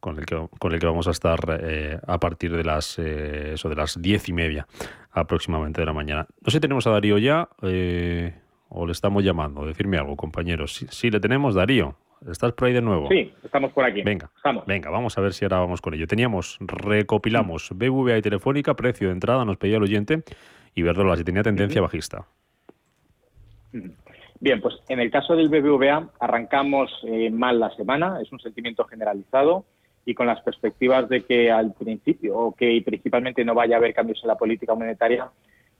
con el que, con el que vamos a estar eh, a partir de las, eh, eso, de las diez y media aproximadamente de la mañana. No sé si tenemos a Darío ya eh, o le estamos llamando. Decirme algo, compañeros. Sí, le tenemos, Darío. ¿Estás por ahí de nuevo? Sí, estamos por aquí. Venga, venga, vamos a ver si ahora vamos con ello. Teníamos, recopilamos BVA y Telefónica, precio de entrada, nos pedía el oyente, y Verdola, si tenía tendencia bajista. Bien, pues en el caso del BBVA arrancamos eh, mal la semana, es un sentimiento generalizado y con las perspectivas de que al principio o que principalmente no vaya a haber cambios en la política monetaria,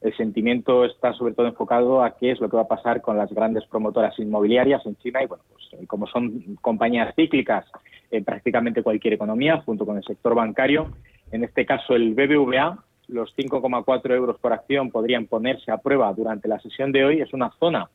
el sentimiento está sobre todo enfocado a qué es lo que va a pasar con las grandes promotoras inmobiliarias en China y bueno, pues eh, como son compañías cíclicas en prácticamente cualquier economía, junto con el sector bancario, en este caso el BBVA, los 5,4 euros por acción podrían ponerse a prueba durante la sesión de hoy, es una zona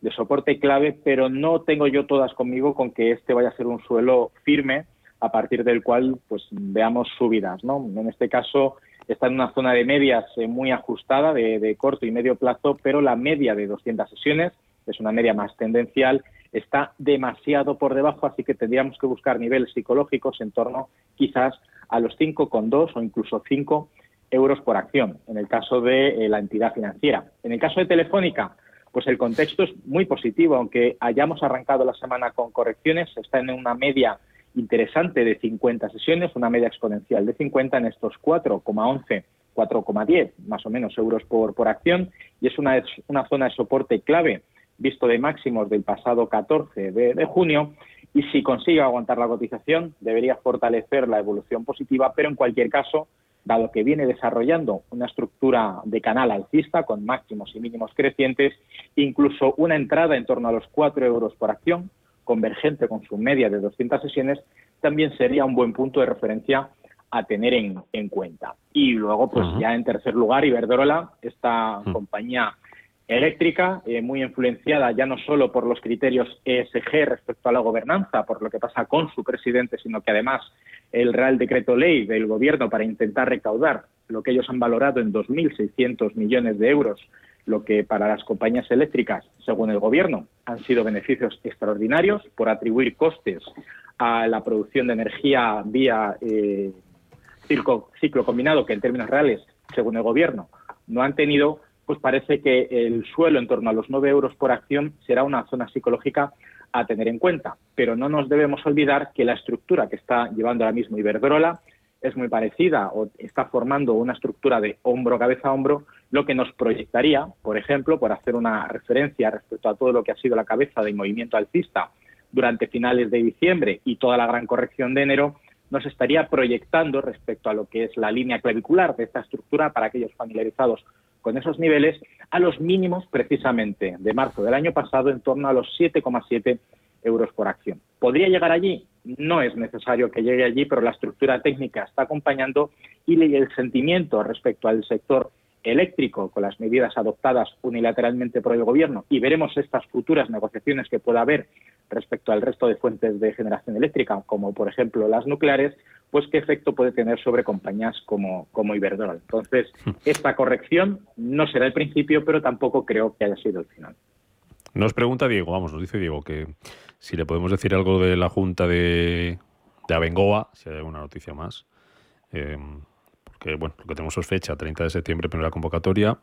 de soporte clave, pero no tengo yo todas conmigo con que este vaya a ser un suelo firme a partir del cual pues veamos subidas. ¿no? En este caso está en una zona de medias eh, muy ajustada de, corto y medio plazo, pero la media de 200 sesiones es una media más tendencial, está demasiado por debajo, así que tendríamos que buscar niveles psicológicos en torno quizás a los 5,2 o incluso 5 euros por acción, en el caso de eh, la entidad financiera. En el caso de Telefónica, pues el contexto es muy positivo, aunque hayamos arrancado la semana con correcciones, está en una media interesante de 50 sesiones, una media exponencial de 50 en estos 4,11, 4,10 más o menos euros por, por acción, y es una, una zona de soporte clave visto de máximos del pasado 14 de, de junio, y si consigue aguantar la cotización, debería fortalecer la evolución positiva, pero en cualquier caso, dado que viene desarrollando una estructura de canal alcista con máximos y mínimos crecientes, incluso una entrada en torno a los 4 euros por acción, convergente con su media de 200 sesiones, también sería un buen punto de referencia a tener en, cuenta. Y luego, pues ya en tercer lugar, Iberdrola, esta compañía eléctrica, eh, muy influenciada ya no solo por los criterios ESG respecto a la gobernanza, por lo que pasa con su presidente, sino que además el Real Decreto Ley del Gobierno para intentar recaudar lo que ellos han valorado en 2.600 millones de euros, lo que para las compañías eléctricas, según el Gobierno, han sido beneficios extraordinarios por atribuir costes a la producción de energía vía eh, ciclo combinado, que en términos reales, según el Gobierno, no han tenido pues parece que el suelo en torno a los 9 euros por acción será una zona psicológica a tener en cuenta. Pero no nos debemos olvidar que la estructura que está llevando ahora mismo Iberdrola es muy parecida o está formando una estructura de hombro, cabeza hombro, lo que nos proyectaría, por ejemplo, por hacer una referencia respecto a todo lo que ha sido la cabeza del movimiento alcista durante finales de diciembre y toda la gran corrección de enero, nos estaría proyectando respecto a lo que es la línea clavicular de esta estructura para aquellos familiarizados con esos niveles a los mínimos precisamente de marzo del año pasado en torno a los 7,7 euros por acción. ¿Podría llegar allí? No es necesario que llegue allí, pero la estructura técnica está acompañando y el sentimiento respecto al sector eléctrico con las medidas adoptadas unilateralmente por el Gobierno y veremos estas futuras negociaciones que pueda haber respecto al resto de fuentes de generación eléctrica, como por ejemplo las nucleares, pues qué efecto puede tener sobre compañías como, como Iberdrola. Entonces, esta corrección no será el principio, pero tampoco creo que haya sido el final. Nos pregunta Diego, vamos, nos dice Diego que si le podemos decir algo de la Junta de, de Abengoa, si hay alguna noticia más. Eh, porque, bueno, lo que tenemos es fecha, 30 de septiembre, primera convocatoria,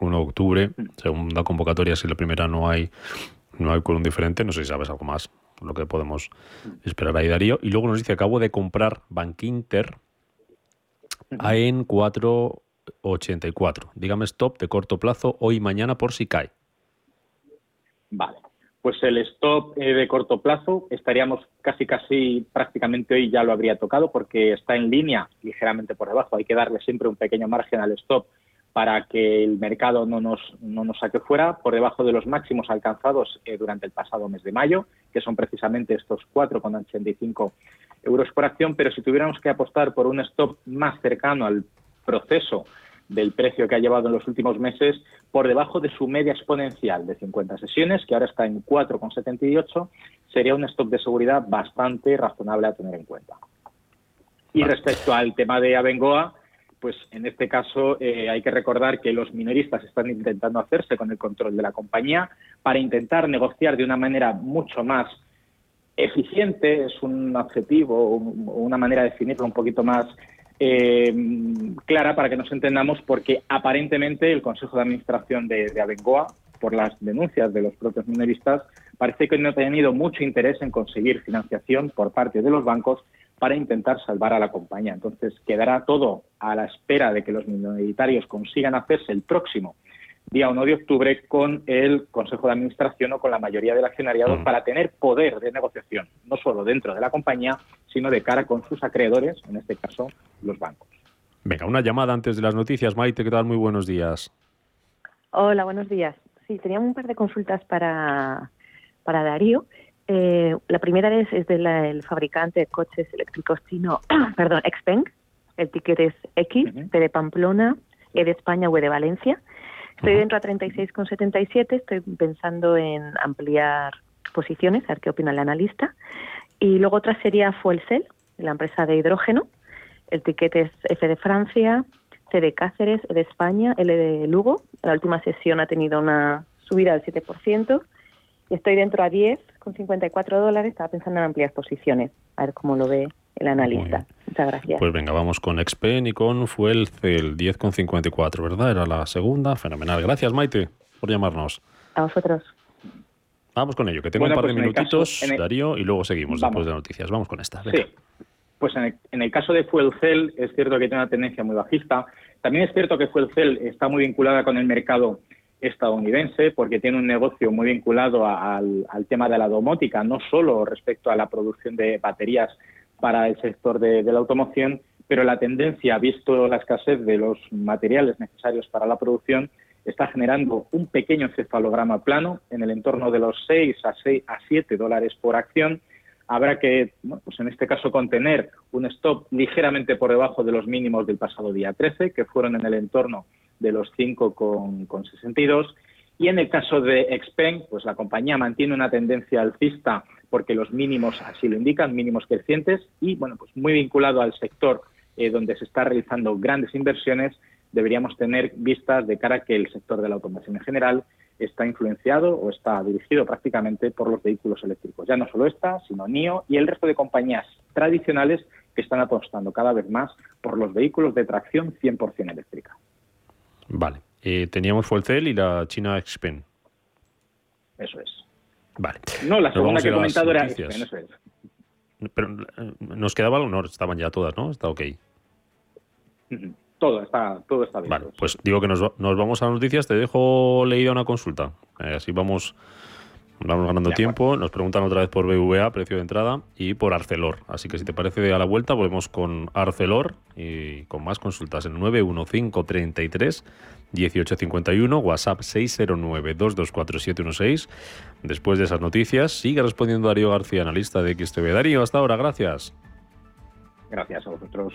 1 de octubre, segunda convocatoria, si la primera no hay no hay un diferente, no sé si sabes algo más, lo que podemos esperar ahí, Darío. Y luego nos dice, acabo de comprar Bank Inter en 4.84. Dígame stop de corto plazo hoy y mañana por si cae. Vale. Pues el stop eh, de corto plazo estaríamos casi, casi, prácticamente hoy ya lo habría tocado porque está en línea ligeramente por debajo. Hay que darle siempre un pequeño margen al stop para que el mercado no nos, no nos saque fuera por debajo de los máximos alcanzados eh, durante el pasado mes de mayo, que son precisamente estos 4,85 euros por acción, pero si tuviéramos que apostar por un stop más cercano al proceso del precio que ha llevado en los últimos meses por debajo de su media exponencial de 50 sesiones, que ahora está en 4,78, sería un stock de seguridad bastante razonable a tener en cuenta. Y respecto al tema de Abengoa, pues en este caso eh, hay que recordar que los minoristas están intentando hacerse con el control de la compañía para intentar negociar de una manera mucho más eficiente, es un objetivo, una manera de definirlo un poquito más eh, clara para que nos entendamos, porque aparentemente el Consejo de Administración de, Abengoa, por las denuncias de los propios minoristas, parece que no ha tenido mucho interés en conseguir financiación por parte de los bancos para intentar salvar a la compañía. Entonces, quedará todo a la espera de que los minoritarios consigan hacerse el próximo día 1 de octubre con el Consejo de Administración o con la mayoría del accionariado mm. para tener poder de negociación, no solo dentro de la compañía, sino de cara con sus acreedores, en este caso los bancos. Venga, una llamada antes de las noticias. Maite, ¿qué tal? Muy buenos días. Hola, buenos días. Sí, teníamos un par de consultas para, para Darío. Eh, la primera es, es del fabricante de coches eléctricos chino, perdón, Xpeng. El ticket es X, P de Pamplona, E de España, U de Valencia. Estoy dentro a 36,77, estoy pensando en ampliar posiciones, a ver qué opina el analista. Y luego otra sería Fuel Cell, la empresa de hidrógeno. El ticket es F de Francia, C de Cáceres, E de España, L de Lugo. La última sesión ha tenido una subida del 7%. Y estoy dentro a 10 con 54 dólares. Estaba pensando en ampliar posiciones, a ver cómo lo ve el analista. Muchas gracias. Pues venga, vamos con Expen y con Fuel el 10,54, ¿verdad? Era la segunda. Fenomenal. Gracias, Maite, por llamarnos. A vosotros. Vamos con ello, que tengo un par de pues minutitos, Darío, y luego seguimos después de noticias. Vamos con esta. Sí. Pues en el, en el, caso de Fuel Cell es cierto que tiene una tendencia muy bajista. También es cierto que Fuel Cell está muy vinculada con el mercado estadounidense porque tiene un negocio muy vinculado al, tema de la domótica, no solo respecto a la producción de baterías para el sector de, la automoción, pero la tendencia, visto la escasez de los materiales necesarios para la producción, está generando un pequeño cefalograma plano en el entorno de los 6 a, 6 a 7 dólares por acción. Habrá que, pues en este caso, contener un stop ligeramente por debajo de los mínimos del pasado día 13, que fueron en el entorno de los 5,62. Y en el caso de Expen, pues la compañía mantiene una tendencia alcista porque los mínimos así lo indican, mínimos crecientes y bueno, pues muy vinculado al sector eh, donde se está realizando grandes inversiones, deberíamos tener vistas de cara a que el sector de la automoción en general está influenciado o está dirigido prácticamente por los vehículos eléctricos. Ya no solo esta, sino NIO y el resto de compañías tradicionales que están apostando cada vez más por los vehículos de tracción 100% eléctrica. Vale. Eh, teníamos Fuelcel y la China Xpen. Eso es. Vale. No, la segunda que he comentado era Xpen, eso es. Pero eh, nos quedaba algo, no, estaban ya todas, ¿no? Está ok. Todo está, todo está bien. Vale, pues digo que nos, nos vamos a las noticias. Te dejo leída una consulta. Eh, así vamos Vamos ganando tiempo. Nos preguntan otra vez por BVA, precio de entrada, y por Arcelor. Así que si te parece a la vuelta, volvemos con Arcelor y con más consultas en 91533 1851, WhatsApp 609-224716. Después de esas noticias, sigue respondiendo Darío García, analista de XTV. Darío, hasta ahora, gracias. Gracias a vosotros.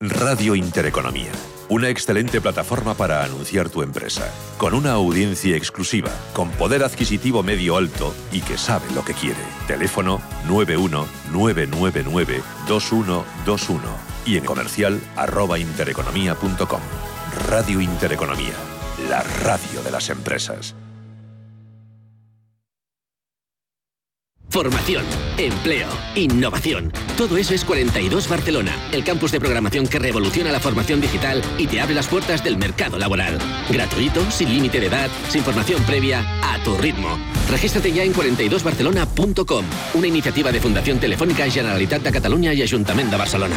Radio Intereconomía. Una excelente plataforma para anunciar tu empresa, con una audiencia exclusiva, con poder adquisitivo medio alto y que sabe lo que quiere. Teléfono 919992121 y en comercial intereconomía.com. Radio Intereconomía, la radio de las empresas. Formación, empleo, innovación. Todo eso es 42 Barcelona, el campus de programación que revoluciona la formación digital y te abre las puertas del mercado laboral. Gratuito, sin límite de edad, sin formación previa, a tu ritmo. Regístrate ya en 42barcelona.com, una iniciativa de Fundación Telefónica, Generalitat de Cataluña y Ayuntamiento de Barcelona.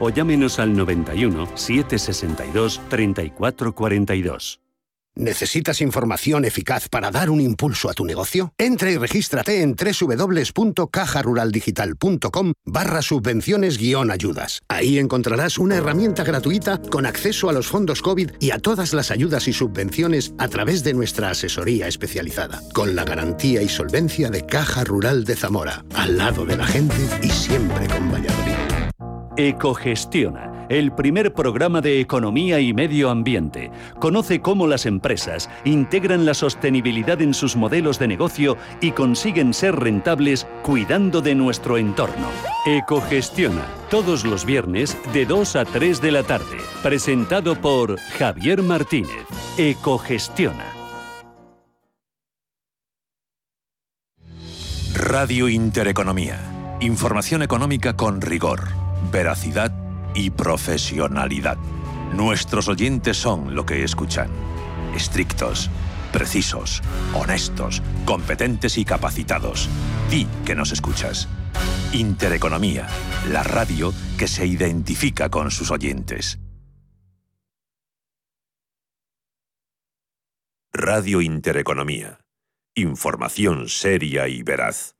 o llámenos al 91 762 3442. ¿Necesitas información eficaz para dar un impulso a tu negocio? Entra y regístrate en www.cajaruraldigital.com barra subvenciones guion ayudas. Ahí encontrarás una herramienta gratuita con acceso a los fondos COVID y a todas las ayudas y subvenciones a través de nuestra asesoría especializada, con la garantía y solvencia de Caja Rural de Zamora, al lado de la gente y siempre con Valladolid. Ecogestiona, el primer programa de economía y medio ambiente. Conoce cómo las empresas integran la sostenibilidad en sus modelos de negocio y consiguen ser rentables cuidando de nuestro entorno. Ecogestiona, todos los viernes de 2 a 3 de la tarde. Presentado por Javier Martínez. Ecogestiona. Radio Intereconomía. Información económica con rigor veracidad y profesionalidad. Nuestros oyentes son lo que escuchan. Estrictos, precisos, honestos, competentes y capacitados. Di que nos escuchas. Intereconomía, la radio que se identifica con sus oyentes. Radio Intereconomía. Información seria y veraz.